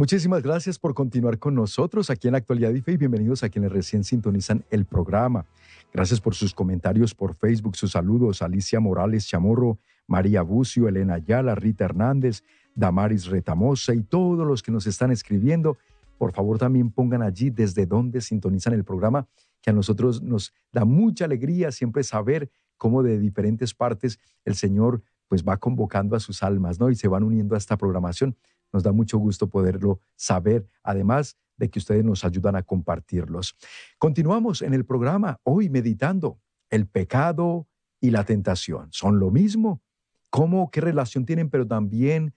Muchísimas gracias por continuar con nosotros aquí en actualidad y fe y bienvenidos a quienes recién sintonizan el programa. Gracias por sus comentarios por Facebook, sus saludos, Alicia Morales Chamorro, María Bucio, Elena Ayala, Rita Hernández, Damaris Retamosa y todos los que nos están escribiendo. Por favor, también pongan allí desde dónde sintonizan el programa, que a nosotros nos da mucha alegría siempre saber cómo de diferentes partes el Señor pues va convocando a sus almas, ¿no? Y se van uniendo a esta programación. Nos da mucho gusto poderlo saber, además de que ustedes nos ayudan a compartirlos. Continuamos en el programa hoy meditando el pecado y la tentación. ¿Son lo mismo? ¿Cómo, qué relación tienen? Pero también,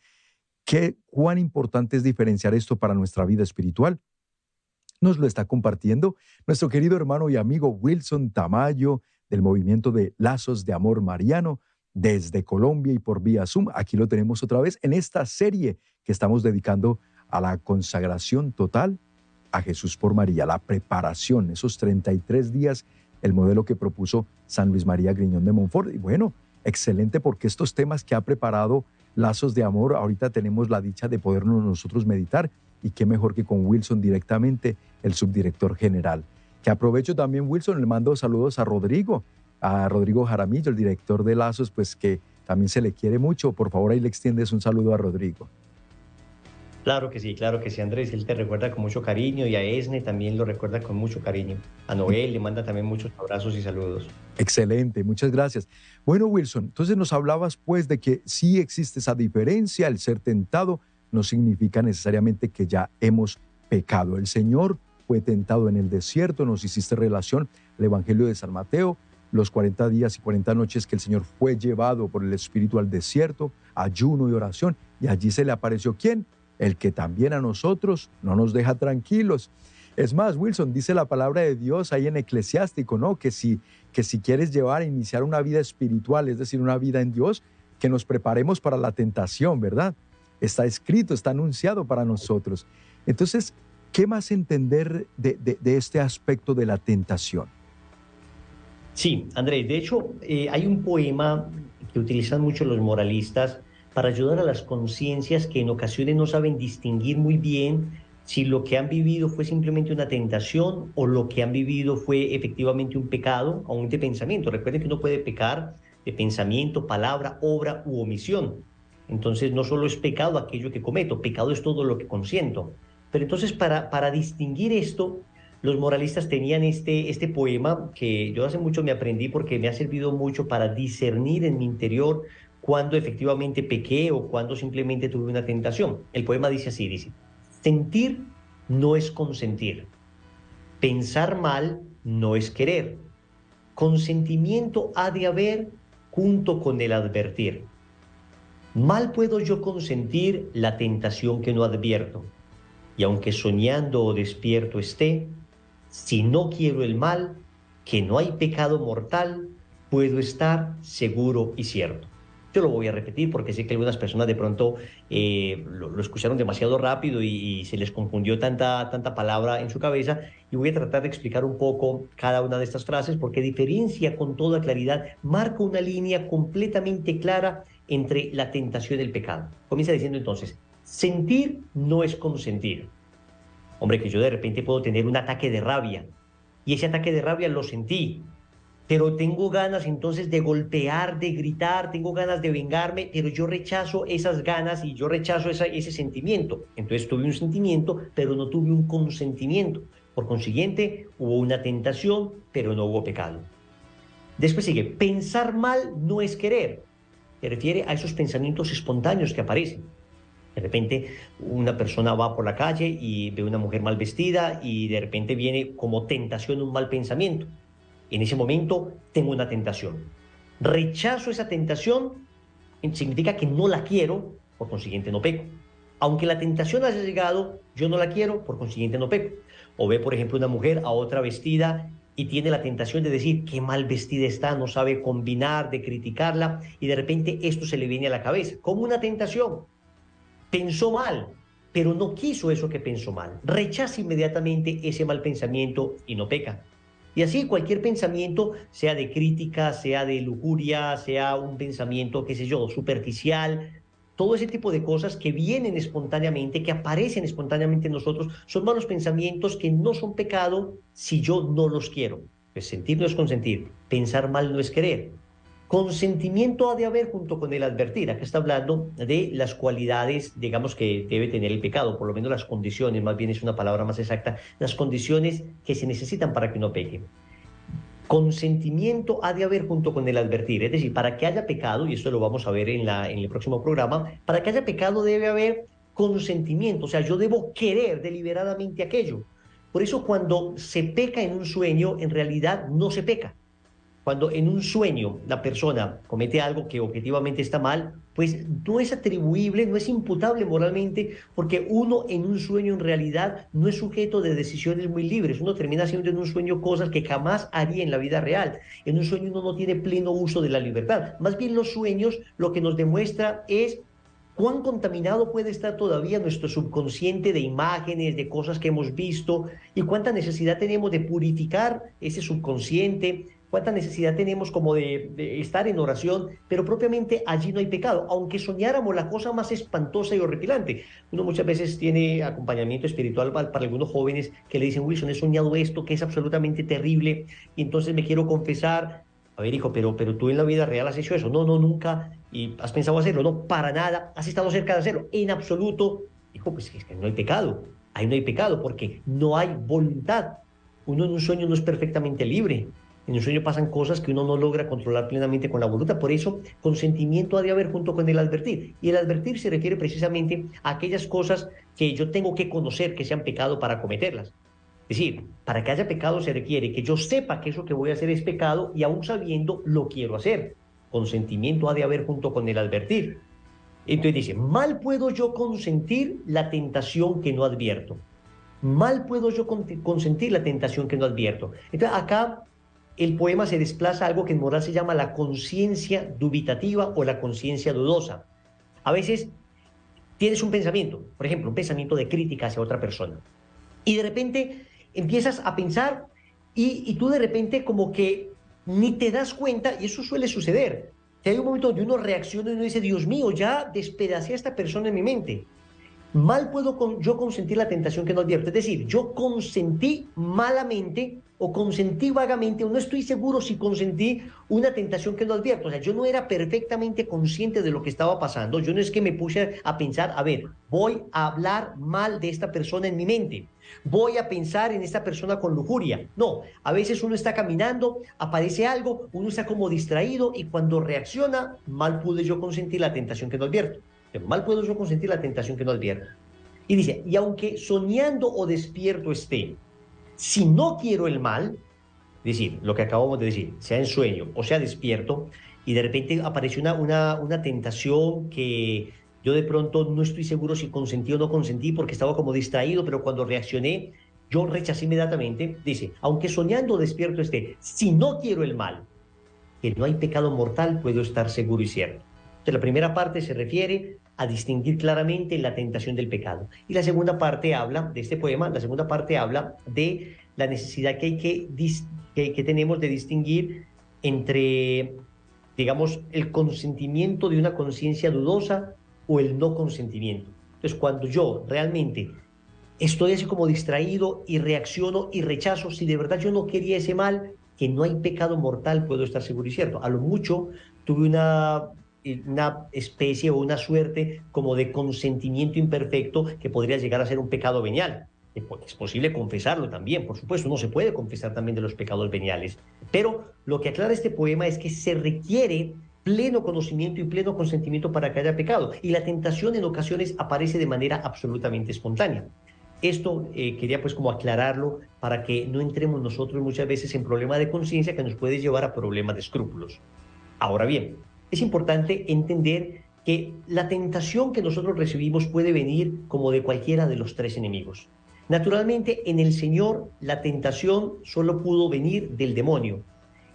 ¿qué, cuán importante es diferenciar esto para nuestra vida espiritual? Nos lo está compartiendo nuestro querido hermano y amigo Wilson Tamayo del movimiento de Lazos de Amor Mariano desde Colombia y por vía Zoom. Aquí lo tenemos otra vez en esta serie que estamos dedicando a la consagración total a Jesús por María, la preparación, esos 33 días, el modelo que propuso San Luis María Griñón de Montfort. Y bueno, excelente porque estos temas que ha preparado Lazos de Amor, ahorita tenemos la dicha de podernos nosotros meditar y qué mejor que con Wilson directamente, el subdirector general. Que aprovecho también, Wilson, le mando saludos a Rodrigo, a Rodrigo Jaramillo, el director de Lazos, pues que también se le quiere mucho. Por favor, ahí le extiendes un saludo a Rodrigo. Claro que sí, claro que sí, Andrés. Él te recuerda con mucho cariño y a Esne también lo recuerda con mucho cariño. A Noel le manda también muchos abrazos y saludos. Excelente, muchas gracias. Bueno, Wilson, entonces nos hablabas pues de que sí existe esa diferencia, el ser tentado no significa necesariamente que ya hemos pecado. El Señor fue tentado en el desierto, nos hiciste relación, el Evangelio de San Mateo, los 40 días y 40 noches que el Señor fue llevado por el Espíritu al desierto, ayuno y oración, y allí se le apareció quién? El que también a nosotros no nos deja tranquilos. Es más, Wilson, dice la palabra de Dios ahí en Eclesiástico, ¿no? Que si, que si quieres llevar, iniciar una vida espiritual, es decir, una vida en Dios, que nos preparemos para la tentación, ¿verdad? Está escrito, está anunciado para nosotros. Entonces, ¿qué más entender de, de este aspecto de la tentación? Sí, Andrés, de hecho eh, hay un poema que utilizan mucho los moralistas para ayudar a las conciencias que en ocasiones no saben distinguir muy bien si lo que han vivido fue simplemente una tentación o lo que han vivido fue efectivamente un pecado, aún de pensamiento. Recuerden que uno puede pecar de pensamiento, palabra, obra u omisión. Entonces no solo es pecado aquello que cometo, pecado es todo lo que consiento. Pero entonces para, para distinguir esto, los moralistas tenían este, este poema que yo hace mucho me aprendí porque me ha servido mucho para discernir en mi interior cuando efectivamente pequé o cuando simplemente tuve una tentación. El poema dice así, dice, sentir no es consentir, pensar mal no es querer, consentimiento ha de haber junto con el advertir. Mal puedo yo consentir la tentación que no advierto, y aunque soñando o despierto esté, si no quiero el mal, que no hay pecado mortal, puedo estar seguro y cierto. Yo lo voy a repetir porque sé que algunas personas de pronto eh, lo, escucharon demasiado rápido y, se les confundió tanta, tanta palabra en su cabeza y voy a tratar de explicar un poco cada una de estas frases porque diferencia con toda claridad, marca una línea completamente clara entre la tentación y el pecado. Comienza diciendo entonces, sentir no es consentir. Hombre, que yo de repente puedo tener un ataque de rabia y ese ataque de rabia lo sentí, pero tengo ganas entonces de golpear, de gritar, tengo ganas de vengarme, pero yo rechazo esas ganas y yo rechazo ese sentimiento. Entonces tuve un sentimiento, pero no tuve un consentimiento. Por consiguiente, hubo una tentación, pero no hubo pecado. Después sigue, pensar mal no es querer. Se refiere a esos pensamientos espontáneos que aparecen. De repente una persona va por la calle y ve una mujer mal vestida y de repente viene como tentación un mal pensamiento. En ese momento tengo una tentación. Rechazo esa tentación significa que no la quiero, por consiguiente no peco. Aunque la tentación haya llegado, yo no la quiero, por consiguiente no peco. O ve, por ejemplo, una mujer a otra vestida y tiene la tentación de decir qué mal vestida está, no sabe combinar, de criticarla, y de repente esto se le viene a la cabeza, como una tentación pensó mal, pero no quiso eso que pensó mal. Rechaza inmediatamente ese mal pensamiento y no peca. Y así cualquier pensamiento, sea de crítica, sea de lujuria, sea un pensamiento, qué sé yo, superficial, todo ese tipo de cosas que vienen espontáneamente, que aparecen espontáneamente en nosotros, son malos pensamientos que no son pecado si yo no los quiero. Pues sentir no es consentir, pensar mal no es querer. Consentimiento ha de haber junto con el advertir. Acá está hablando de las cualidades, digamos, que debe tener el pecado, por lo menos las condiciones, más bien es una palabra más exacta, las condiciones que se necesitan para que uno peque. Consentimiento ha de haber junto con el advertir, es decir, para que haya pecado, y esto lo vamos a ver en, la, en el próximo programa, para que haya pecado debe haber consentimiento, o sea, yo debo querer deliberadamente aquello. Por eso cuando se peca en un sueño, en realidad no se peca. Cuando en un sueño la persona comete algo que objetivamente está mal, pues no es atribuible, no es imputable moralmente, porque uno en un sueño en realidad no es sujeto de decisiones muy libres. Uno termina haciendo en un sueño cosas que jamás haría en la vida real. En un sueño uno no tiene pleno uso de la libertad. Más bien los sueños lo que nos demuestra es cuán contaminado puede estar todavía nuestro subconsciente de imágenes, de cosas que hemos visto, y cuánta necesidad tenemos de purificar ese subconsciente, cuánta necesidad tenemos como de, estar en oración, pero propiamente allí no hay pecado, aunque soñáramos la cosa más espantosa y horripilante. Uno muchas veces tiene acompañamiento espiritual para, algunos jóvenes que le dicen, Wilson, he soñado esto que es absolutamente terrible y entonces me quiero confesar. A ver, hijo, pero, pero tú en la vida real has hecho eso. No, no, nunca. ¿Y has pensado hacerlo? No, para nada. ¿Has estado cerca de hacerlo? En absoluto. Hijo, pues es que no hay pecado. Ahí no hay pecado porque no hay voluntad. Uno en un sueño no es perfectamente libre. En el sueño pasan cosas que uno no logra controlar plenamente con la voluntad. Por eso, consentimiento ha de haber junto con el advertir. Y el advertir se refiere precisamente a aquellas cosas que yo tengo que conocer que sean pecado para cometerlas. Es decir, para que haya pecado se requiere que yo sepa que eso que voy a hacer es pecado y aún sabiendo lo quiero hacer. Consentimiento ha de haber junto con el advertir. Entonces dice, mal puedo yo consentir la tentación que no advierto. Mal puedo yo consentir la tentación que no advierto. Entonces acá el poema se desplaza a algo que en moral se llama la conciencia dubitativa o la conciencia dudosa. A veces tienes un pensamiento, por ejemplo, un pensamiento de crítica hacia otra persona, y de repente empiezas a pensar y, tú de repente como que ni te das cuenta, y eso suele suceder, hay un momento donde uno reacciona y uno dice, Dios mío, ya despedacé a esta persona en mi mente. Mal puedo yo consentir la tentación que no advierto. Es decir, yo consentí malamente o consentí vagamente, o no estoy seguro si consentí una tentación que no advierto. O sea, yo no era perfectamente consciente de lo que estaba pasando. Yo no es que me puse a pensar, a ver, voy a hablar mal de esta persona en mi mente. Voy a pensar en esta persona con lujuria. No, a veces uno está caminando, aparece algo, uno está como distraído y cuando reacciona, mal pude yo consentir la tentación que no advierto. Pero mal puedo yo consentir la tentación que no advierto. Y dice, y aunque soñando o despierto esté, si no quiero el mal, es decir, lo que acabamos de decir, sea en sueño o sea despierto, y de repente apareció una, una, una tentación que yo de pronto no estoy seguro si consentí o no consentí porque estaba como distraído, pero cuando reaccioné, yo rechacé inmediatamente. Dice, aunque soñando despierto esté, si no quiero el mal, que no hay pecado mortal, puedo estar seguro y cierto. Entonces, la primera parte se refiere a distinguir claramente la tentación del pecado. Y la segunda parte habla de este poema, la segunda parte habla de la necesidad que, hay que, que, tenemos de distinguir entre, digamos, el consentimiento de una conciencia dudosa o el no consentimiento. Entonces, cuando yo realmente estoy así como distraído y reacciono y rechazo, si de verdad yo no quería ese mal, que no hay pecado mortal, puedo estar seguro y cierto. A lo mucho tuve una una especie o una suerte como de consentimiento imperfecto que podría llegar a ser un pecado venial. Es posible confesarlo también, por supuesto, no se puede confesar también de los pecados veniales. Pero lo que aclara este poema es que se requiere pleno conocimiento y pleno consentimiento para que haya pecado. Y la tentación en ocasiones aparece de manera absolutamente espontánea. Esto eh, quería pues como aclararlo para que no entremos nosotros muchas veces en problemas de conciencia que nos puede llevar a problemas de escrúpulos. Ahora bien, es importante entender que la tentación que nosotros recibimos puede venir como de cualquiera de los tres enemigos. Naturalmente, en el Señor la tentación solo pudo venir del demonio.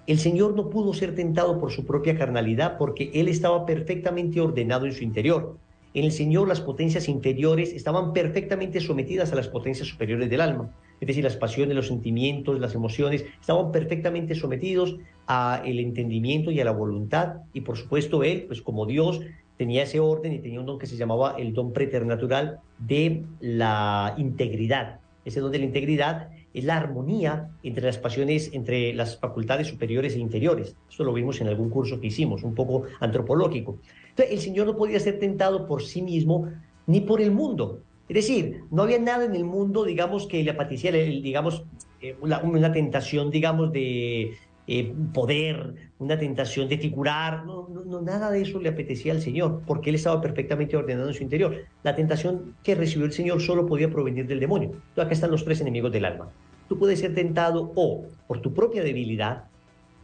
El Señor no pudo ser tentado por su propia carnalidad porque Él estaba perfectamente ordenado en su interior. En el Señor las potencias inferiores estaban perfectamente sometidas a las potencias superiores del alma. Es decir, las pasiones, los sentimientos, las emociones estaban perfectamente sometidos a el entendimiento y a la voluntad y por supuesto él, pues como Dios, tenía ese orden y tenía un don que se llamaba el don preternatural de la integridad. Ese don de la integridad es la armonía entre las pasiones, entre las facultades superiores e inferiores. Esto lo vimos en algún curso que hicimos, un poco antropológico. Entonces, el Señor no podía ser tentado por sí mismo ni por el mundo. Es decir, no había nada en el mundo, digamos, que le apateciera, digamos, eh, una, tentación, digamos, de eh, poder, una tentación de figurar, no, no, nada de eso le apetecía al Señor, porque Él estaba perfectamente ordenado en su interior. La tentación que recibió el Señor solo podía provenir del demonio. Entonces, acá están los tres enemigos del alma. Tú puedes ser tentado o por tu propia debilidad,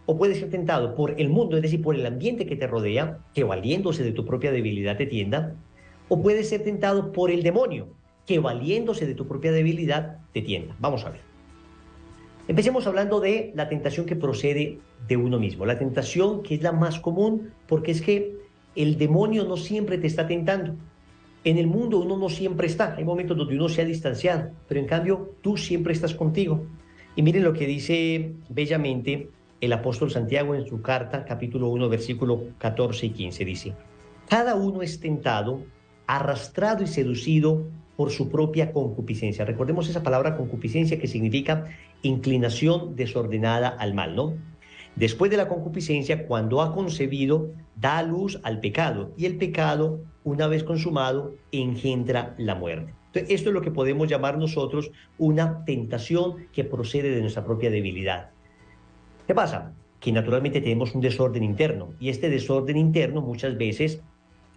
o puedes ser tentado por el mundo, es decir, por el ambiente que te rodea, que valiéndose de tu propia debilidad te tienda, o puedes ser tentado por el demonio, que valiéndose de tu propia debilidad te tienda. Vamos a ver. Empecemos hablando de la tentación que procede de uno mismo, la tentación que es la más común, porque es que el demonio no siempre te está tentando. En el mundo uno no siempre está, hay momentos donde uno se ha distanciado, pero en cambio tú siempre estás contigo. Y miren lo que dice bellamente el apóstol Santiago en su carta, capítulo 1, versículo 14 y 15, dice, cada uno es tentado, arrastrado y seducido por su propia concupiscencia. Recordemos esa palabra concupiscencia que significa inclinación desordenada al mal, ¿no? Después de la concupiscencia, cuando ha concebido, da luz al pecado y el pecado, una vez consumado, engendra la muerte. Esto es lo que podemos llamar nosotros una tentación que procede de nuestra propia debilidad. ¿Qué pasa? Que naturalmente tenemos un desorden interno y este desorden interno muchas veces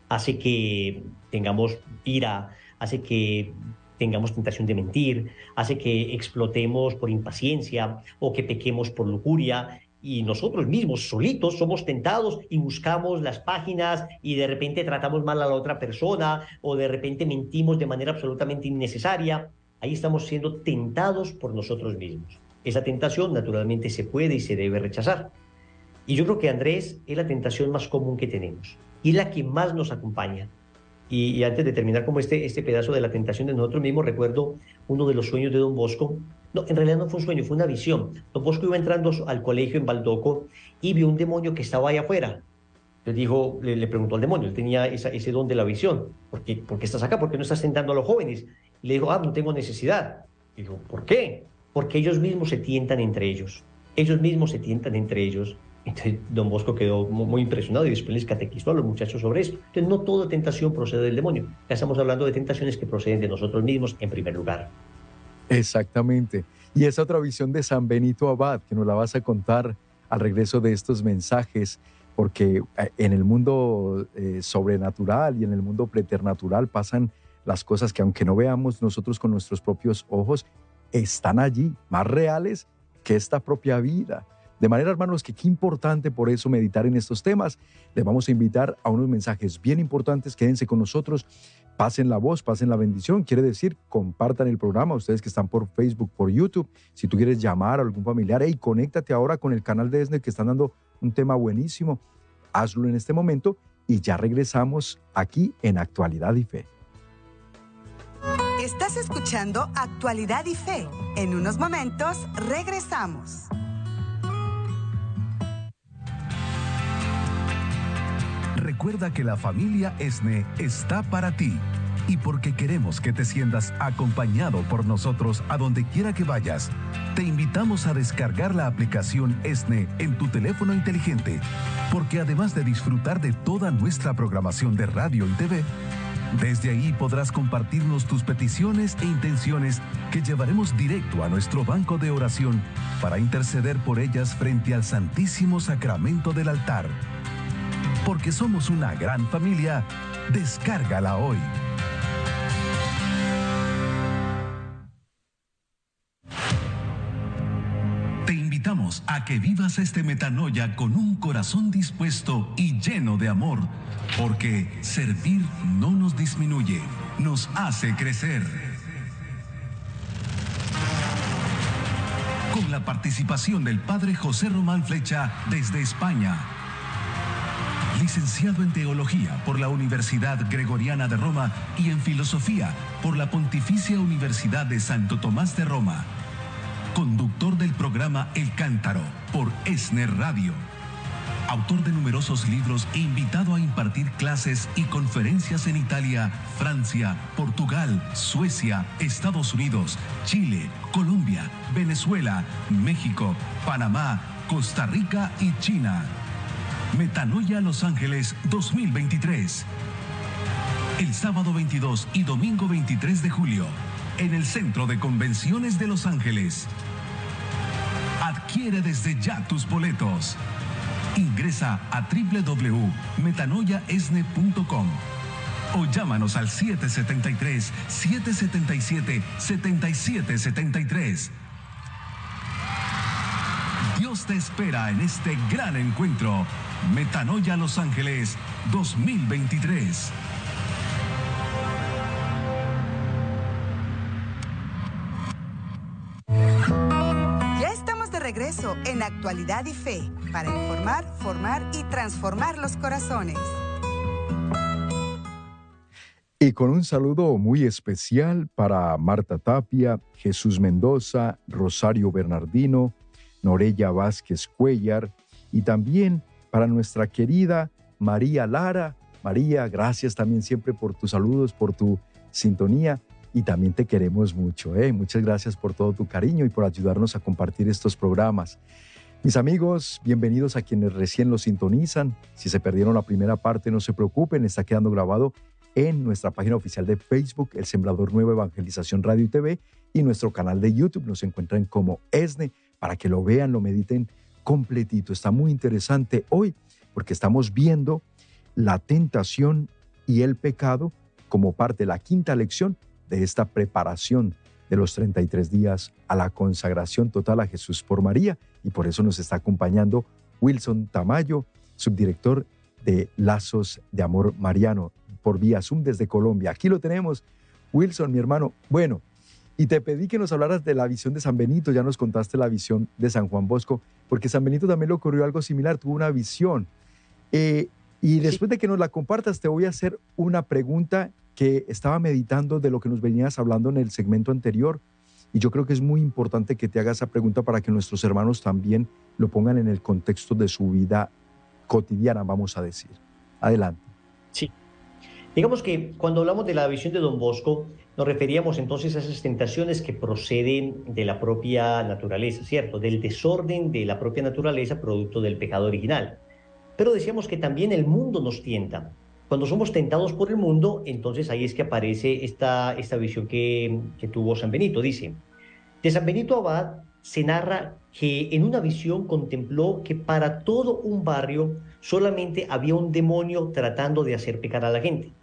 hace que tengamos ira, hace que tengamos tentación de mentir, hace que explotemos por impaciencia o que pequemos por lujuria y nosotros mismos solitos somos tentados y buscamos las páginas y de repente tratamos mal a la otra persona o de repente mentimos de manera absolutamente innecesaria. Ahí estamos siendo tentados por nosotros mismos. Esa tentación naturalmente se puede y se debe rechazar. Y yo creo que Andrés es la tentación más común que tenemos y la que más nos acompaña. Y, antes de terminar como este, este pedazo de la tentación de nosotros mismos, recuerdo uno de los sueños de don Bosco. No, en realidad no fue un sueño, fue una visión. Don Bosco iba entrando al colegio en Baldoco y vio un demonio que estaba ahí afuera. Le dijo, le, preguntó al demonio, él tenía ese don de la visión. ¿Por qué, ¿Por qué estás acá? ¿Por qué no estás tentando a los jóvenes? Y le dijo, ah, no tengo necesidad. Y dijo, ¿por qué? Porque ellos mismos se tientan entre ellos. Ellos mismos se tientan entre ellos entonces, don Bosco quedó muy impresionado y después les catequizó a los muchachos sobre esto. Entonces, no toda tentación procede del demonio. Ya estamos hablando de tentaciones que proceden de nosotros mismos en primer lugar. Exactamente. Y esa otra visión de San Benito Abad, que nos la vas a contar al regreso de estos mensajes, porque eh, en el mundo eh, sobrenatural y en el mundo preternatural pasan las cosas que aunque no veamos nosotros con nuestros propios ojos, están allí, más reales que esta propia vida. De manera, hermanos, que qué importante por eso meditar en estos temas. Les vamos a invitar a unos mensajes bien importantes. Quédense con nosotros. Pasen la voz, pasen la bendición. Quiere decir, compartan el programa. Ustedes que están por Facebook, por YouTube. Si tú quieres llamar a algún familiar, hey, conéctate ahora con el canal de Esner que están dando un tema buenísimo. Hazlo en este momento y ya regresamos aquí en Actualidad y Fe. Estás escuchando Actualidad y Fe. En unos momentos regresamos. Recuerda que la familia ESNE está para ti. Y porque queremos que te sientas acompañado por nosotros a donde quiera que vayas, te invitamos a descargar la aplicación ESNE en tu teléfono inteligente, porque además de disfrutar de toda nuestra programación de radio y TV, desde ahí podrás compartirnos tus peticiones e intenciones que llevaremos directo a nuestro banco de oración para interceder por ellas frente al Santísimo Sacramento del altar porque somos una gran familia, descárgala hoy. Te invitamos a que vivas este metanoia con un corazón dispuesto y lleno de amor, porque servir no nos disminuye, nos hace crecer. Con la participación del Padre José Román Flecha desde España licenciado en Teología por la Universidad Gregoriana de Roma y en Filosofía por la Pontificia Universidad de Santo Tomás de Roma. Conductor del programa El Cántaro por Esner Radio. autor de numerosos libros e invitado a impartir clases y conferencias en Italia, Francia, Portugal, Suecia, Estados Unidos, Chile, Colombia, Venezuela, México, Panamá, Costa Rica y China. Metanoia Los Ángeles 2023. El sábado 22 y domingo 23 de julio, en el Centro de Convenciones de Los Ángeles. Adquiere desde ya tus boletos. Ingresa a www.metanoyaesne.com o llámanos al 773-777-7773. Dios te espera en este gran encuentro. Metanoia Los Ángeles 2023. Ya estamos de regreso en Actualidad y Fe para informar, formar y transformar los corazones. Y con un saludo muy especial para Marta Tapia, Jesús Mendoza, Rosario Bernardino, Norella Vázquez Cuellar y también para nuestra querida María Lara. María, gracias también siempre por tus saludos, por tu sintonía y también te queremos mucho. ¿eh? Muchas gracias por todo tu cariño y por ayudarnos a compartir estos programas. Mis amigos, bienvenidos a quienes recién lo sintonizan. Si se perdieron la primera parte, no se preocupen, está quedando grabado en nuestra página oficial de Facebook, El Sembrador Nuevo Evangelización Radio y TV, y nuestro canal de YouTube. Nos encuentran como ESNE para que lo vean, lo mediten completito. Está muy interesante hoy porque estamos viendo la tentación y el pecado como parte de la quinta lección de esta preparación de los 33 días a la consagración total a Jesús por María. Y por eso nos está acompañando Wilson Tamayo, subdirector de Lazos de Amor Mariano, por vía Zoom desde Colombia. Aquí lo tenemos. Wilson, mi hermano. Bueno, y te pedí que nos hablaras de la visión de San Benito, ya nos contaste la visión de San Juan Bosco, porque San Benito también le ocurrió algo similar, tuvo una visión. Eh, y después de que nos la compartas, te voy a hacer una pregunta que estaba meditando de lo que nos venías hablando en el segmento anterior. Y yo creo que es muy importante que te haga esa pregunta para que nuestros hermanos también lo pongan en el contexto de su vida cotidiana, vamos a decir. Adelante. Sí. Digamos que cuando hablamos de la visión de Don Bosco, nos referíamos entonces a esas tentaciones que proceden de la propia naturaleza, ¿cierto? Del desorden de la propia naturaleza producto del pecado original. Pero decíamos que también el mundo nos tienta. Cuando somos tentados por el mundo, entonces ahí es que aparece esta, esta visión que, que tuvo San Benito. Dice, de San Benito Abad se narra que en una visión contempló que para todo un barrio solamente había un demonio tratando de hacer pecar a la gente,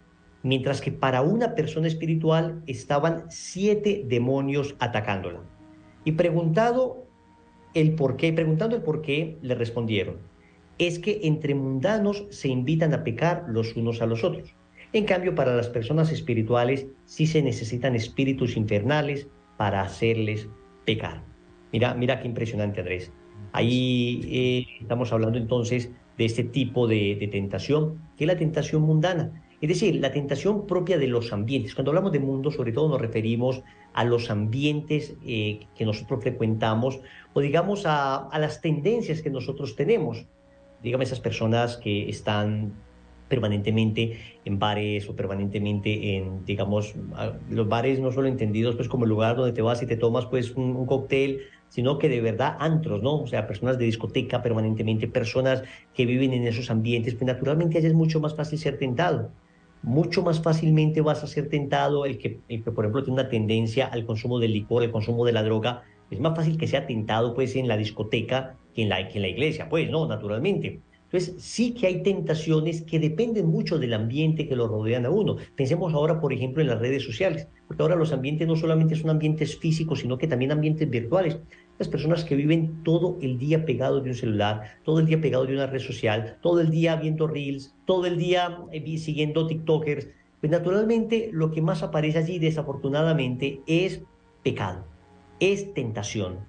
mientras que para una persona espiritual estaban siete demonios atacándola. Y preguntado el por qué, preguntando el por qué, le respondieron, es que entre mundanos se invitan a pecar los unos a los otros. En cambio, para las personas espirituales sí se necesitan espíritus infernales para hacerles pecar. Mira, mira qué impresionante, Andrés. Ahí eh, estamos hablando entonces de este tipo de, de tentación, que es la tentación mundana. Es decir, la tentación propia de los ambientes. Cuando hablamos de mundo, sobre todo nos referimos a los ambientes eh, que nosotros frecuentamos o digamos a, a las tendencias que nosotros tenemos dígame esas personas que están permanentemente en bares o permanentemente en, digamos, los bares no solo entendidos pues como el lugar donde te vas y te tomas pues un, un, cóctel, sino que de verdad antros, ¿no? O sea, personas de discoteca permanentemente, personas que viven en esos ambientes, pues naturalmente allá es mucho más fácil ser tentado. Mucho más fácilmente vas a ser tentado el que, por ejemplo, tiene una tendencia al consumo del licor, el consumo de la droga, es más fácil que sea tentado pues en la discoteca que en la, que en la iglesia, pues, ¿no? Naturalmente. Entonces, sí que hay tentaciones que dependen mucho del ambiente que lo rodean a uno. Pensemos ahora, por ejemplo, en las redes sociales, porque ahora los ambientes no solamente son ambientes físicos, sino que también ambientes virtuales. Las personas que viven todo el día pegados de un celular, todo el día pegados de una red social, todo el día viendo reels, todo el día eh, siguiendo TikTokers, pues naturalmente lo que más aparece allí, desafortunadamente, es pecado, es tentación.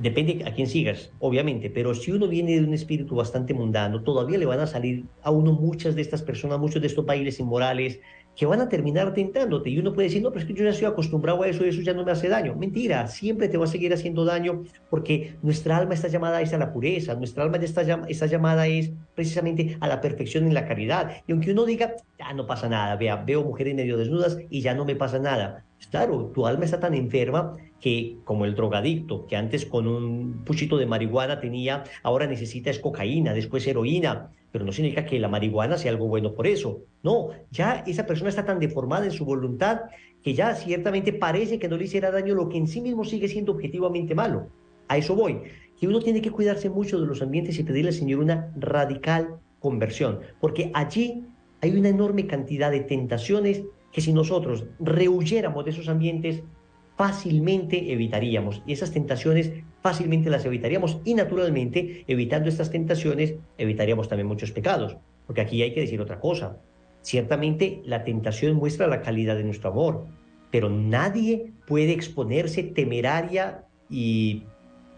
Depende a quién sigas, obviamente, pero si uno viene de un espíritu bastante mundano, todavía le van a salir a uno muchas de estas personas, muchos de estos bailes inmorales, que van a terminar tentándote. Y uno puede decir, no, pero es que yo ya estoy acostumbrado a eso, eso ya no me hace daño. Mentira, siempre te va a seguir haciendo daño porque nuestra alma está llamada a la pureza, nuestra alma ya está llamada es precisamente a la perfección en la caridad. Y aunque uno diga, ya no pasa nada, vea, veo mujeres medio desnudas y ya no me pasa nada. Claro, tu alma está tan enferma que como el drogadicto, que antes con un puchito de marihuana tenía, ahora necesita es cocaína, después heroína, pero no significa que la marihuana sea algo bueno por eso. No, ya esa persona está tan deformada en su voluntad que ya ciertamente parece que no le hiciera daño lo que en sí mismo sigue siendo objetivamente malo. A eso voy, que uno tiene que cuidarse mucho de los ambientes y pedirle al Señor una radical conversión, porque allí hay una enorme cantidad de tentaciones que si nosotros rehuyéramos de esos ambientes, fácilmente evitaríamos. Y esas tentaciones fácilmente las evitaríamos y naturalmente, evitando estas tentaciones, evitaríamos también muchos pecados. Porque aquí hay que decir otra cosa. Ciertamente la tentación muestra la calidad de nuestro amor, pero nadie puede exponerse temeraria y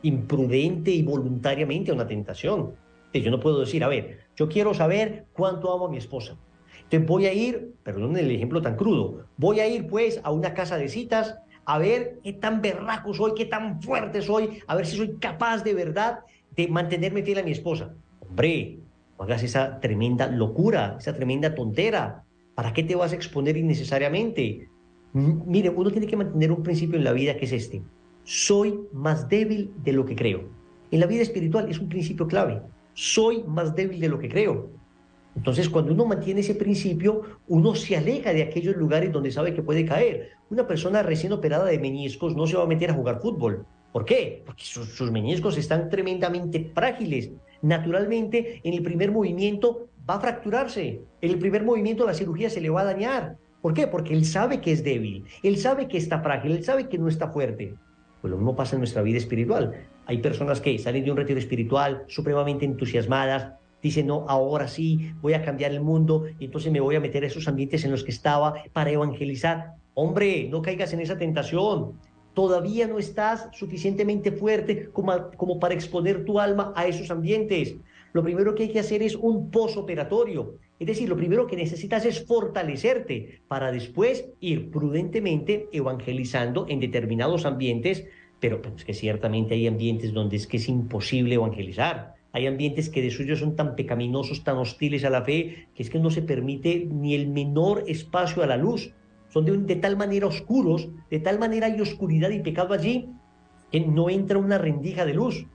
imprudente y voluntariamente a una tentación. Yo no puedo decir, a ver, yo quiero saber cuánto amo a mi esposa. Entonces voy a ir, perdón el ejemplo tan crudo, voy a ir pues a una casa de citas a ver qué tan berraco soy, qué tan fuerte soy, a ver si soy capaz de verdad de mantenerme fiel a mi esposa. Hombre, no hagas esa tremenda locura, esa tremenda tontera. ¿Para qué te vas a exponer innecesariamente? Mire, uno tiene que mantener un principio en la vida que es este. Soy más débil de lo que creo. En la vida espiritual es un principio clave. Soy más débil de lo que creo. Entonces, cuando uno mantiene ese principio, uno se aleja de aquellos lugares donde sabe que puede caer. Una persona recién operada de meniscos no se va a meter a jugar fútbol. ¿Por qué? Porque sus, meniscos están tremendamente frágiles. Naturalmente, en el primer movimiento va a fracturarse. En el primer movimiento la cirugía se le va a dañar. ¿Por qué? Porque él sabe que es débil, él sabe que está frágil, él sabe que no está fuerte. Pues lo mismo pasa en nuestra vida espiritual. Hay personas que salen de un retiro espiritual supremamente entusiasmadas, dice, no, ahora sí, voy a cambiar el mundo, y entonces me voy a meter a esos ambientes en los que estaba para evangelizar. Hombre, no caigas en esa tentación. Todavía no estás suficientemente fuerte como, como para exponer tu alma a esos ambientes. Lo primero que hay que hacer es un posoperatorio. Es decir, lo primero que necesitas es fortalecerte para después ir prudentemente evangelizando en determinados ambientes, pero pues, que ciertamente hay ambientes donde es que es imposible evangelizar hay ambientes que de suyo son tan pecaminosos, tan hostiles a la fe, que es que no se permite ni el menor espacio a la luz. Son de, tal manera oscuros, de tal manera hay oscuridad y pecado allí, que no entra una rendija de luz.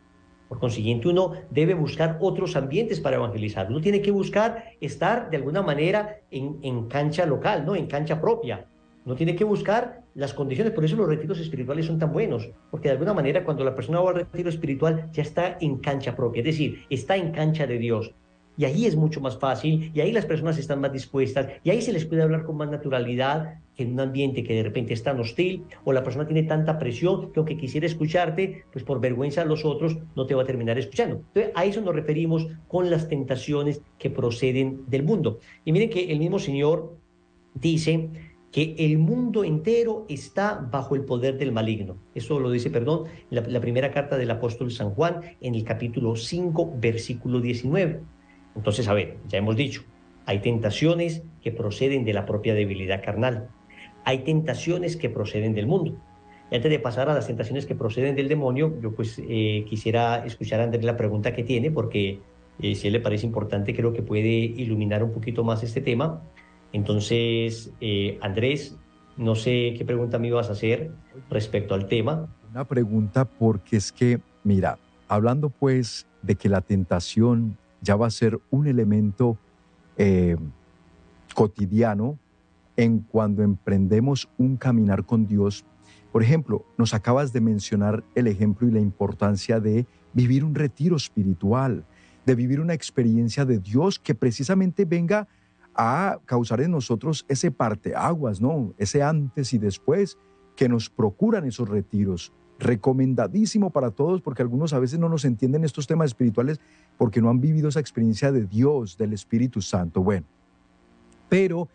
Por consiguiente, uno debe buscar otros ambientes para evangelizar. Uno tiene que buscar estar de alguna manera en, en cancha local, ¿no? En cancha propia. No tiene que buscar las condiciones, por eso los retiros espirituales son tan buenos, porque de alguna manera cuando la persona va al retiro espiritual ya está en cancha propia, es decir, está en cancha de Dios. Y ahí es mucho más fácil, y ahí las personas están más dispuestas, y ahí se les puede hablar con más naturalidad que en un ambiente que de repente es tan hostil, o la persona tiene tanta presión que aunque quisiera escucharte, pues por vergüenza a los otros no te va a terminar escuchando. Entonces, a eso nos referimos con las tentaciones que proceden del mundo. Y miren que el mismo Señor dice que el mundo entero está bajo el poder del maligno. Eso lo dice, perdón, la, primera carta del apóstol San Juan en el capítulo 5, versículo 19. Entonces, a ver, ya hemos dicho, hay tentaciones que proceden de la propia debilidad carnal. Hay tentaciones que proceden del mundo. Y antes de pasar a las tentaciones que proceden del demonio, yo pues eh, quisiera escuchar a Andrés la pregunta que tiene, porque eh, si él le parece importante, creo que puede iluminar un poquito más este tema. Entonces, eh, Andrés, no sé qué pregunta me ibas a hacer respecto al tema. Una pregunta porque es que, mira, hablando pues de que la tentación ya va a ser un elemento eh, cotidiano en cuando emprendemos un caminar con Dios. Por ejemplo, nos acabas de mencionar el ejemplo y la importancia de vivir un retiro espiritual, de vivir una experiencia de Dios que precisamente venga a causar en nosotros ese parteaguas, ¿no? Ese antes y después que nos procuran esos retiros. Recomendadísimo para todos porque algunos a veces no nos entienden estos temas espirituales porque no han vivido esa experiencia de Dios, del Espíritu Santo. Bueno, pero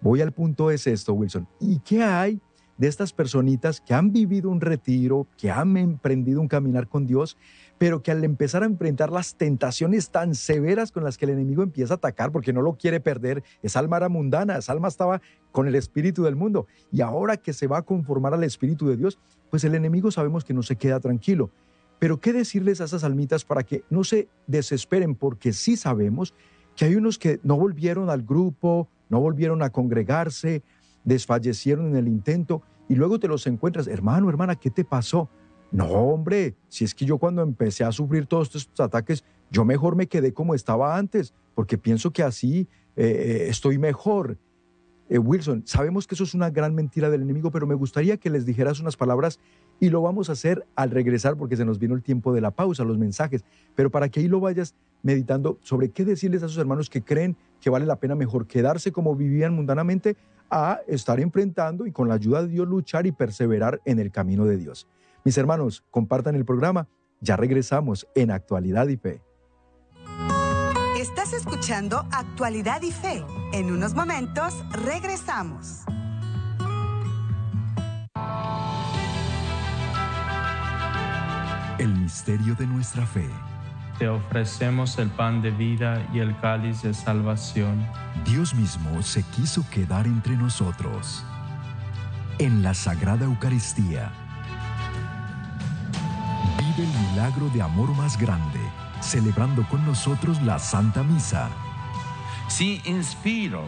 voy al punto es esto, Wilson. ¿Y qué hay de estas personitas que han vivido un retiro, que han emprendido un caminar con Dios, pero que al empezar a enfrentar las tentaciones tan severas con las que el enemigo empieza a atacar, porque no lo quiere perder, esa alma era mundana, esa alma estaba con el espíritu del mundo, y ahora que se va a conformar al espíritu de Dios, pues el enemigo sabemos que no se queda tranquilo. Pero ¿qué decirles a esas almitas para que no se desesperen? Porque sí sabemos que hay unos que no volvieron al grupo, no volvieron a congregarse, desfallecieron en el intento y luego te los encuentras, hermano, hermana, ¿qué te pasó? No, hombre, si es que yo cuando empecé a sufrir todos estos ataques, yo mejor me quedé como estaba antes, porque pienso que así eh, eh, estoy mejor. Eh, Wilson, sabemos que eso es una gran mentira del enemigo, pero me gustaría que les dijeras unas palabras y lo vamos a hacer al regresar porque se nos vino el tiempo de la pausa, los mensajes, pero para que ahí lo vayas meditando sobre qué decirles a sus hermanos que creen que vale la pena mejor quedarse como vivían mundanamente a estar enfrentando y con la ayuda de Dios luchar y perseverar en el camino de Dios. Mis hermanos, compartan el programa. Ya regresamos en Actualidad y Fe. Estás escuchando Actualidad y Fe. En unos momentos regresamos. El misterio de nuestra fe. Te ofrecemos el pan de vida y el cáliz de salvación. Dios mismo se quiso quedar entre nosotros. En la Sagrada Eucaristía el milagro de amor más grande, celebrando con nosotros la Santa Misa. Si inspiro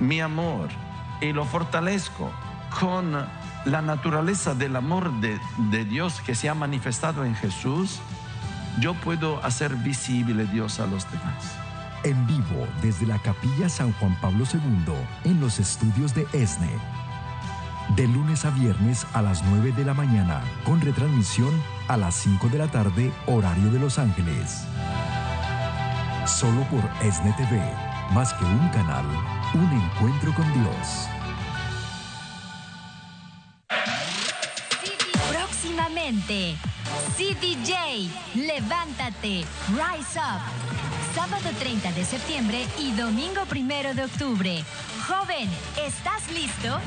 mi amor y lo fortalezco con la naturaleza del amor de, de Dios que se ha manifestado en Jesús, yo puedo hacer visible Dios a los demás. En vivo desde la Capilla San Juan Pablo II en los estudios de ESNE. De lunes a viernes a las 9 de la mañana, con retransmisión a las 5 de la tarde, horario de Los Ángeles. Solo por ESNE TV, más que un canal, un encuentro con Dios. Próximamente, CDJ, levántate, rise up. Sábado 30 de septiembre y domingo 1 de octubre. Joven, ¿estás listo?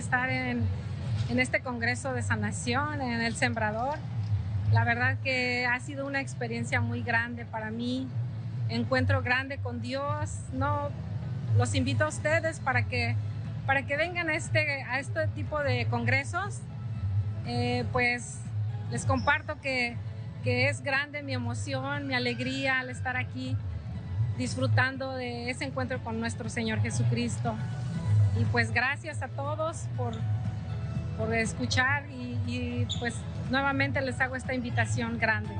Estar en, este Congreso de Sanación, en El Sembrador. La verdad que ha sido una experiencia muy grande para mí, encuentro grande con Dios. No, los invito a ustedes para que, para que vengan a este, a este tipo de congresos. Eh, pues les comparto que, que es grande mi emoción, mi alegría al estar aquí disfrutando de ese encuentro con nuestro Señor Jesucristo. Y pues gracias a todos por, por escuchar y, pues nuevamente les hago esta invitación grande.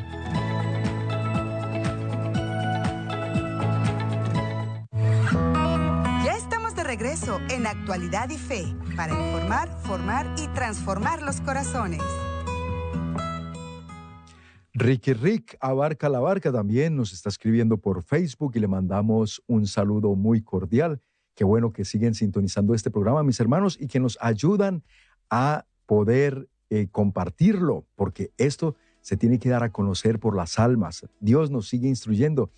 Ya estamos de regreso en Actualidad y Fe para informar, formar y transformar los corazones. Ricky Rick Abarca la Barca también nos está escribiendo por Facebook y le mandamos un saludo muy cordial. Qué bueno que siguen sintonizando este programa, mis hermanos, y que nos ayudan a poder eh, compartirlo, porque esto se tiene que dar a conocer por las almas. Dios nos sigue instruyendo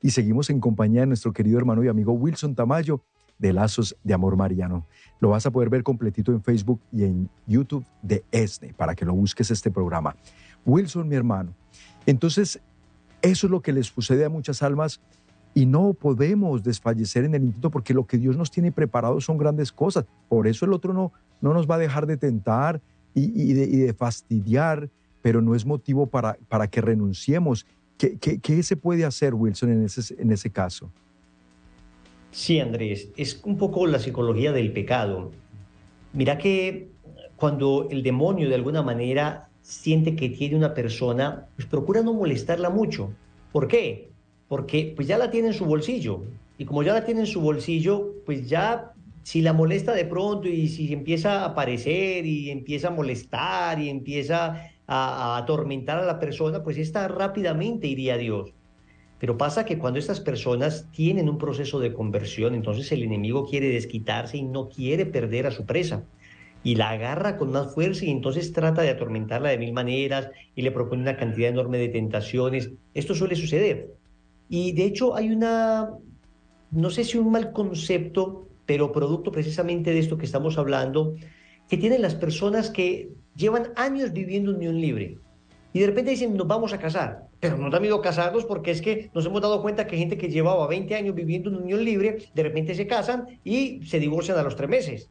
y seguimos en compañía de nuestro querido hermano y amigo Wilson Tamayo de Lazos de Amor Mariano. Lo vas a poder ver completito en Facebook y en YouTube de ESNE para que lo busques este programa. Wilson, mi hermano. Entonces, eso es lo que les sucede a muchas almas y no podemos desfallecer en el intento porque lo que Dios nos tiene preparado son grandes cosas. Por eso el otro no, no nos va a dejar de tentar y, de, fastidiar, pero no es motivo para, para que renunciemos. ¿Qué, ¿Qué, se puede hacer, Wilson, en ese, en ese caso? Sí, Andrés, es un poco la psicología del pecado. Mira que cuando el demonio de alguna manera siente que tiene una persona, pues procura no molestarla mucho. ¿Por qué? Porque pues ya la tiene en su bolsillo. Y como ya la tiene en su bolsillo, pues ya si la molesta de pronto y si empieza a aparecer y empieza a molestar y empieza a, atormentar a la persona, pues esta rápidamente iría a Dios. Pero pasa que cuando estas personas tienen un proceso de conversión, entonces el enemigo quiere desquitarse y no quiere perder a su presa. Y la agarra con más fuerza y entonces trata de atormentarla de mil maneras y le propone una cantidad enorme de tentaciones. Esto suele suceder. Y de hecho hay una, no sé si un mal concepto, pero producto precisamente de esto que estamos hablando, que tienen las personas que llevan años viviendo en unión libre y de repente dicen, nos vamos a casar, pero nos da miedo casarnos porque es que nos hemos dado cuenta que gente que llevaba 20 años viviendo en unión libre, de repente se casan y se divorcian a los tres meses.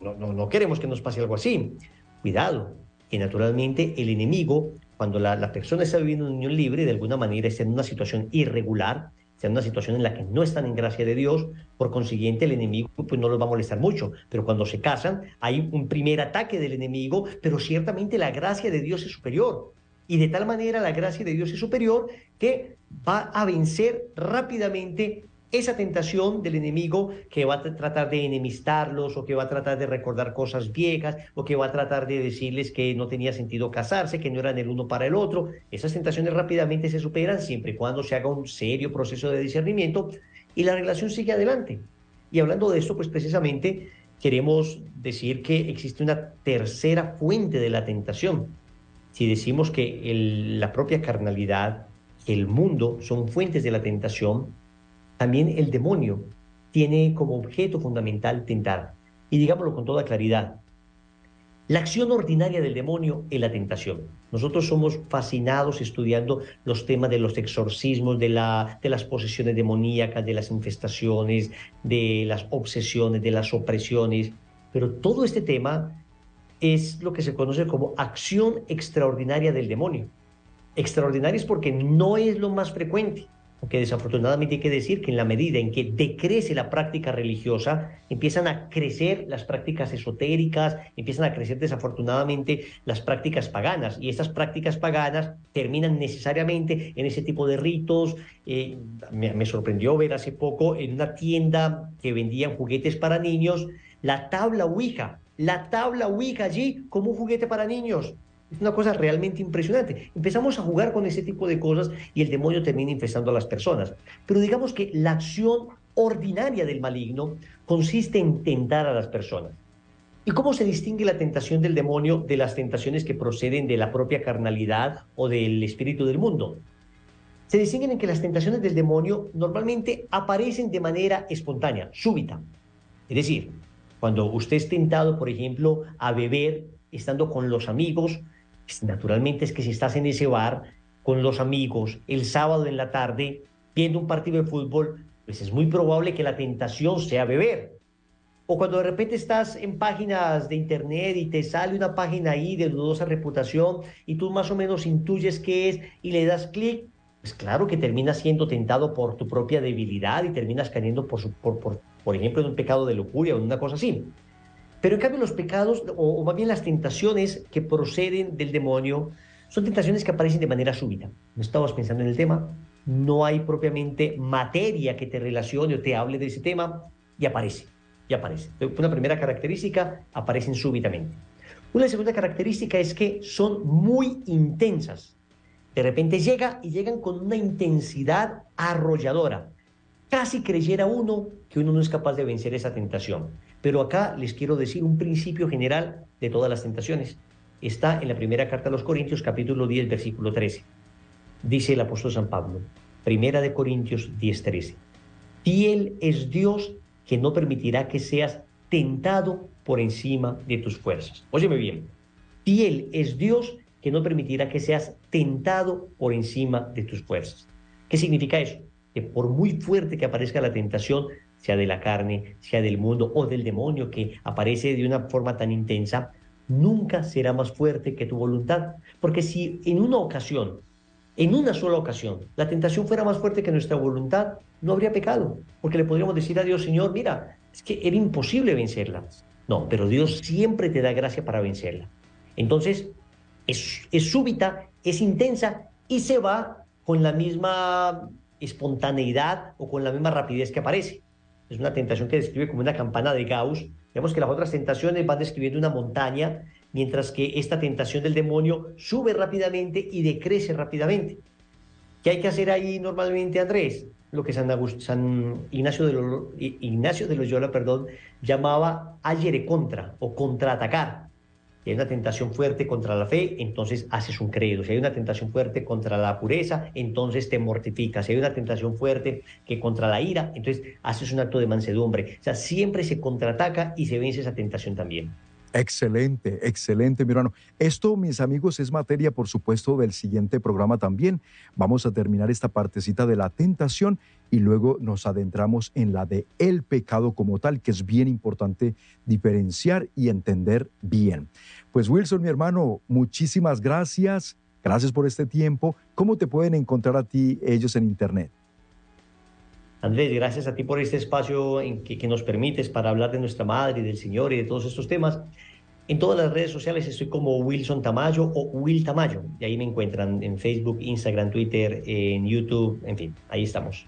No, no, no queremos que nos pase algo así. Cuidado, que naturalmente el enemigo, cuando la, la persona está viviendo en unión libre, de alguna manera está en una situación irregular, está en una situación en la que no están en gracia de Dios, por consiguiente el enemigo pues no los va a molestar mucho, pero cuando se casan hay un primer ataque del enemigo, pero ciertamente la gracia de Dios es superior. Y de tal manera la gracia de Dios es superior que va a vencer rápidamente esa tentación del enemigo que va a tratar de enemistarlos o que va a tratar de recordar cosas viejas o que va a tratar de decirles que no tenía sentido casarse, que no eran el uno para el otro. Esas tentaciones rápidamente se superan siempre y cuando se haga un serio proceso de discernimiento y la relación sigue adelante. Y hablando de esto, pues precisamente queremos decir que existe una tercera fuente de la tentación. Si decimos que la propia carnalidad, el mundo son fuentes de la tentación, también el demonio tiene como objeto fundamental tentar. Y digámoslo con toda claridad, la acción ordinaria del demonio es la tentación. Nosotros somos fascinados estudiando los temas de los exorcismos, de, la, de las posesiones demoníacas, de las infestaciones, de las obsesiones, de las opresiones. Pero todo este tema es lo que se conoce como acción extraordinaria del demonio. Extraordinaria es porque no es lo más frecuente. Aunque desafortunadamente hay que decir que en la medida en que decrece la práctica religiosa, empiezan a crecer las prácticas esotéricas, empiezan a crecer desafortunadamente las prácticas paganas. Y estas prácticas paganas terminan necesariamente en ese tipo de ritos. Eh, me, me sorprendió ver hace poco en una tienda que vendían juguetes para niños la tabla Ouija. La tabla Ouija allí como un juguete para niños. Es una cosa realmente impresionante. Empezamos a jugar con ese tipo de cosas y el demonio termina infestando a las personas. Pero digamos que la acción ordinaria del maligno consiste en tentar a las personas. ¿Y cómo se distingue la tentación del demonio de las tentaciones que proceden de la propia carnalidad o del espíritu del mundo? Se distinguen en que las tentaciones del demonio normalmente aparecen de manera espontánea, súbita. Es decir, cuando usted es tentado, por ejemplo, a beber estando con los amigos, naturalmente es que si estás en ese bar con los amigos el sábado en la tarde viendo un partido de fútbol, pues es muy probable que la tentación sea beber. O cuando de repente estás en páginas de internet y te sale una página ahí de dudosa reputación y tú más o menos intuyes qué es y le das clic, pues claro que terminas siendo tentado por tu propia debilidad y terminas cayendo por, por, por, por ejemplo en un pecado de locura o en una cosa así. Pero en cambio los pecados, o, más bien las tentaciones que proceden del demonio, son tentaciones que aparecen de manera súbita. No estabas pensando en el tema, no hay propiamente materia que te relacione o te hable de ese tema, y aparece, y aparece. Una primera característica, aparecen súbitamente. Una segunda característica es que son muy intensas. De repente llega y llegan con una intensidad arrolladora. Casi creyera uno que uno no es capaz de vencer esa tentación. Pero acá les quiero decir un principio general de todas las tentaciones. Está en la primera carta a los Corintios, capítulo 10, versículo 13. Dice el apóstol San Pablo, primera de Corintios 10, 13. Fiel es Dios que no permitirá que seas tentado por encima de tus fuerzas. Óyeme bien, fiel es Dios que no permitirá que seas tentado por encima de tus fuerzas. ¿Qué significa eso? Por muy fuerte que aparezca la tentación, sea de la carne, sea del mundo o del demonio que aparece de una forma tan intensa, nunca será más fuerte que tu voluntad. Porque si en una ocasión, en una sola ocasión, la tentación fuera más fuerte que nuestra voluntad, no habría pecado. Porque le podríamos decir a Dios, Señor, mira, es que era imposible vencerla. No, pero Dios siempre te da gracia para vencerla. Entonces, es, es súbita, es intensa y se va con la misma espontaneidad o con la misma rapidez que aparece es una tentación que describe como una campana de Gauss. Vemos que las otras tentaciones van describiendo una montaña, mientras que esta tentación del demonio sube rápidamente y decrece rápidamente. ¿Qué hay que hacer ahí normalmente, Andrés? Lo que San, San Ignacio, de Ignacio de Loyola perdón, llamaba ayere contra o contraatacar. Hay una tentación fuerte contra la fe, entonces haces un credo. Si hay una tentación fuerte contra la pureza, entonces te mortificas. Si hay una tentación fuerte que contra la ira, entonces haces un acto de mansedumbre. O sea, siempre se contraataca y se vence esa tentación también. Excelente, excelente, mi hermano. Esto, mis amigos, es materia, por supuesto, del siguiente programa también. Vamos a terminar esta partecita de la tentación y luego nos adentramos en la de el pecado como tal, que es bien importante diferenciar y entender bien. Pues Wilson, mi hermano, muchísimas gracias. Gracias por este tiempo. ¿Cómo te pueden encontrar a ti ellos en Internet? Andrés, gracias a ti por este espacio en que, que, nos permites para hablar de nuestra madre y del Señor y de todos estos temas. En todas las redes sociales estoy como Wilson Tamayo o Will Tamayo. Y ahí me encuentran en Facebook, Instagram, Twitter, en YouTube, en fin, ahí estamos.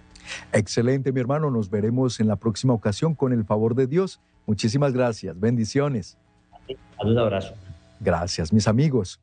Excelente, mi hermano. Nos veremos en la próxima ocasión con el favor de Dios. Muchísimas gracias. Bendiciones. Un abrazo. Gracias, mis amigos.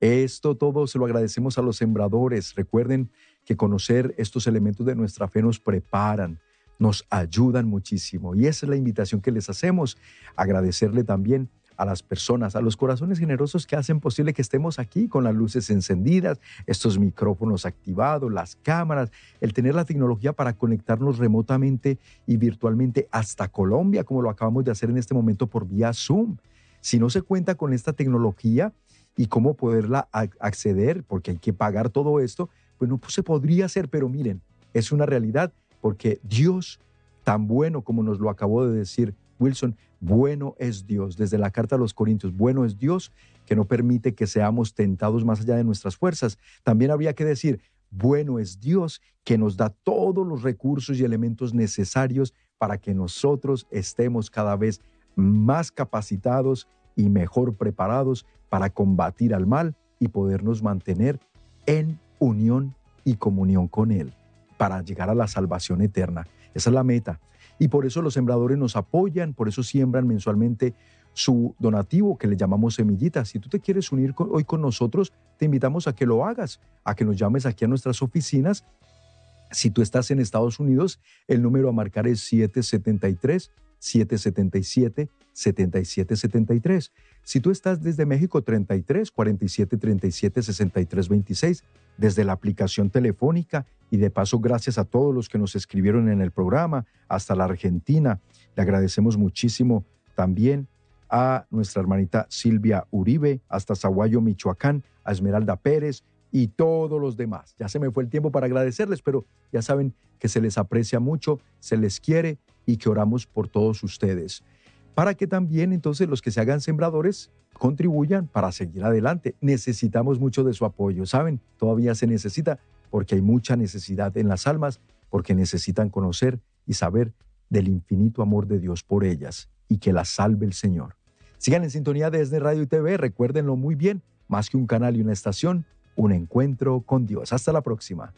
Esto todo se lo agradecemos a los sembradores. Recuerden que conocer estos elementos de nuestra fe nos preparan, nos ayudan muchísimo. Y esa es la invitación que les hacemos. Agradecerle también a las personas, a los corazones generosos que hacen posible que estemos aquí con las luces encendidas, estos micrófonos activados, las cámaras, el tener la tecnología para conectarnos remotamente y virtualmente hasta Colombia, como lo acabamos de hacer en este momento por vía Zoom. Si no se cuenta con esta tecnología y cómo poderla acceder, porque hay que pagar todo esto, pues no se podría hacer, pero miren, es una realidad porque Dios, tan bueno como nos lo acabó de decir Wilson, bueno es Dios. Desde la carta a los Corintios, bueno es Dios que no permite que seamos tentados más allá de nuestras fuerzas. También habría que decir, bueno es Dios que nos da todos los recursos y elementos necesarios para que nosotros estemos cada vez más capacitados y mejor preparados para combatir al mal y podernos mantener en unión y comunión con Él para llegar a la salvación eterna. Esa es la meta. Y por eso los sembradores nos apoyan, por eso siembran mensualmente su donativo que le llamamos semillitas. Si tú te quieres unir hoy con nosotros, te invitamos a que lo hagas, a que nos llames aquí a nuestras oficinas. Si tú estás en Estados Unidos, el número a marcar es 773 777 7773. Si tú estás desde México 33 47 37 63 26, desde la aplicación telefónica y de paso gracias a todos los que nos escribieron en el programa, hasta la Argentina, le agradecemos muchísimo también a nuestra hermanita Silvia Uribe, hasta Zaguayo, Michoacán, a Esmeralda Pérez y todos los demás. Ya se me fue el tiempo para agradecerles, pero ya saben que se les aprecia mucho, se les quiere y que oramos por todos ustedes. Para que también entonces los que se hagan sembradores contribuyan para seguir adelante. Necesitamos mucho de su apoyo, ¿saben? Todavía se necesita porque hay mucha necesidad en las almas, porque necesitan conocer y saber del infinito amor de Dios por ellas y que las salve el Señor. Sigan en sintonía de ESNE Radio y TV, recuérdenlo muy bien, más que un canal y una estación, un encuentro con Dios. Hasta la próxima.